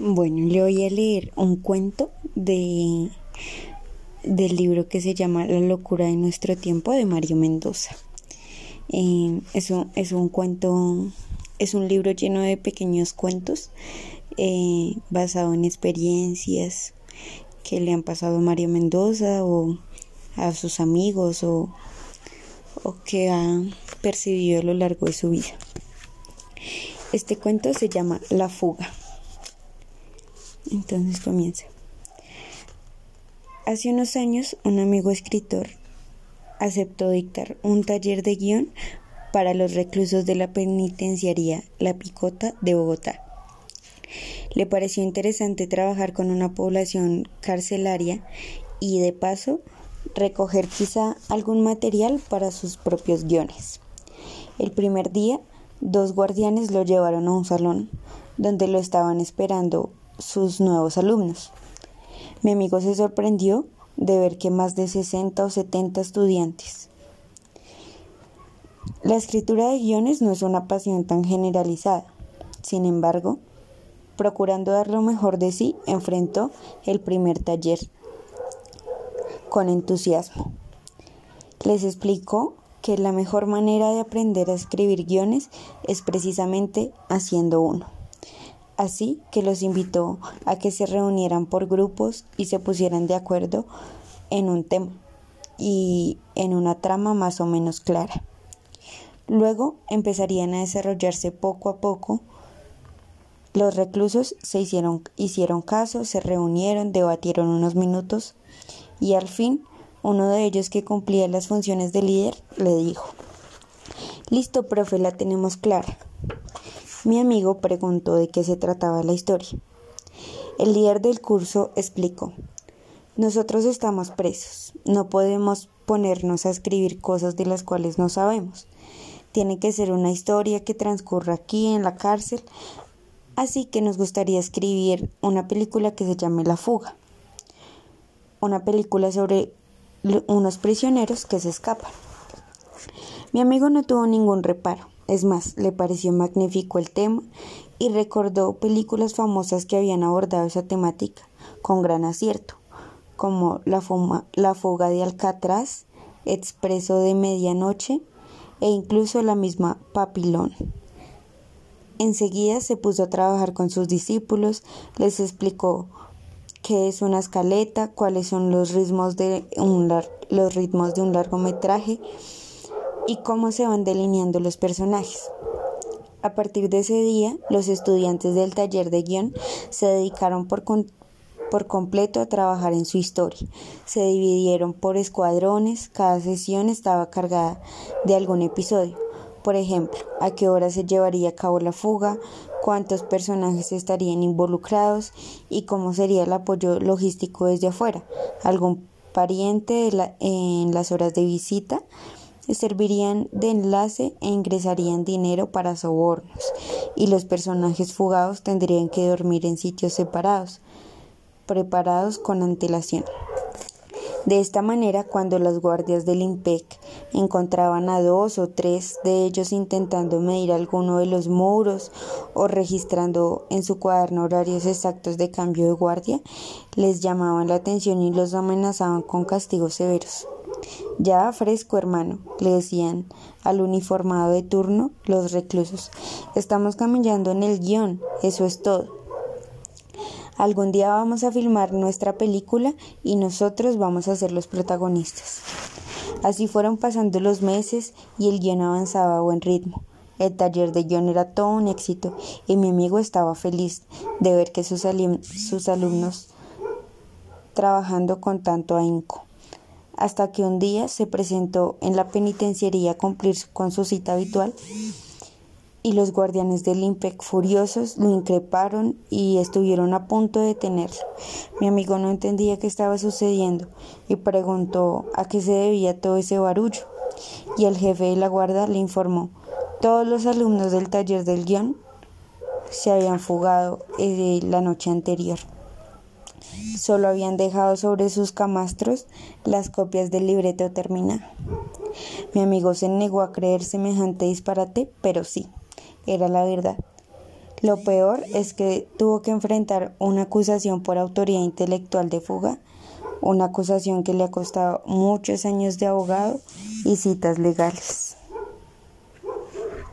Bueno, le voy a leer un cuento de del libro que se llama La locura de nuestro tiempo de Mario Mendoza. Eh, es, un, es, un, cuento, es un libro lleno de pequeños cuentos eh, basado en experiencias que le han pasado a Mario Mendoza o a sus amigos o, o que ha percibido a lo largo de su vida. Este cuento se llama La fuga. Entonces comienza. Hace unos años, un amigo escritor aceptó dictar un taller de guion para los reclusos de la penitenciaría La Picota de Bogotá. Le pareció interesante trabajar con una población carcelaria y de paso recoger quizá algún material para sus propios guiones. El primer día, dos guardianes lo llevaron a un salón donde lo estaban esperando sus nuevos alumnos. Mi amigo se sorprendió de ver que más de 60 o 70 estudiantes. La escritura de guiones no es una pasión tan generalizada. Sin embargo, procurando dar lo mejor de sí, enfrentó el primer taller con entusiasmo. Les explicó que la mejor manera de aprender a escribir guiones es precisamente haciendo uno. Así que los invitó a que se reunieran por grupos y se pusieran de acuerdo en un tema y en una trama más o menos clara. Luego empezarían a desarrollarse poco a poco. Los reclusos se hicieron, hicieron caso, se reunieron, debatieron unos minutos y al fin uno de ellos que cumplía las funciones de líder le dijo, Listo, profe, la tenemos clara. Mi amigo preguntó de qué se trataba la historia. El líder del curso explicó, nosotros estamos presos, no podemos ponernos a escribir cosas de las cuales no sabemos. Tiene que ser una historia que transcurra aquí en la cárcel, así que nos gustaría escribir una película que se llame La fuga. Una película sobre unos prisioneros que se escapan. Mi amigo no tuvo ningún reparo. Es más, le pareció magnífico el tema y recordó películas famosas que habían abordado esa temática con gran acierto, como La, fuga de Alcatraz, Expreso de Medianoche e incluso la misma Papilón. Enseguida se puso a trabajar con sus discípulos, les explicó qué es una escaleta, cuáles son los ritmos de un, los ritmos de un largometraje, y cómo se van delineando los personajes. A partir de ese día, los estudiantes del taller de guion se dedicaron por, por completo a trabajar en su historia. Se dividieron por escuadrones, cada sesión estaba cargada de algún episodio. Por ejemplo, a qué hora se llevaría a cabo la fuga, cuántos personajes estarían involucrados y cómo sería el apoyo logístico desde afuera, algún pariente en las horas de visita, servirían de enlace e ingresarían dinero para sobornos, y los personajes fugados tendrían que dormir en sitios separados, preparados con antelación. De esta manera, cuando los guardias del IMPEC encontraban a dos o tres de ellos intentando medir alguno de los muros o registrando en su cuaderno horarios exactos de cambio de guardia, les llamaban la atención y los amenazaban con castigos severos. Ya fresco, hermano, le decían al uniformado de turno los reclusos. Estamos caminando en el guion, eso es todo. Algún día vamos a filmar nuestra película y nosotros vamos a ser los protagonistas. Así fueron pasando los meses y el guion avanzaba a buen ritmo. El taller de guion era todo un éxito y mi amigo estaba feliz de ver que sus, sus alumnos trabajando con tanto ahínco hasta que un día se presentó en la penitenciaría a cumplir con su cita habitual y los guardianes del IMPEC furiosos lo increparon y estuvieron a punto de detenerlo. Mi amigo no entendía qué estaba sucediendo y preguntó a qué se debía todo ese barullo y el jefe de la guardia le informó todos los alumnos del taller del guion se habían fugado eh, la noche anterior. Solo habían dejado sobre sus camastros las copias del libreto terminado. Mi amigo se negó a creer semejante disparate, pero sí, era la verdad. Lo peor es que tuvo que enfrentar una acusación por autoría intelectual de fuga, una acusación que le ha costado muchos años de abogado y citas legales.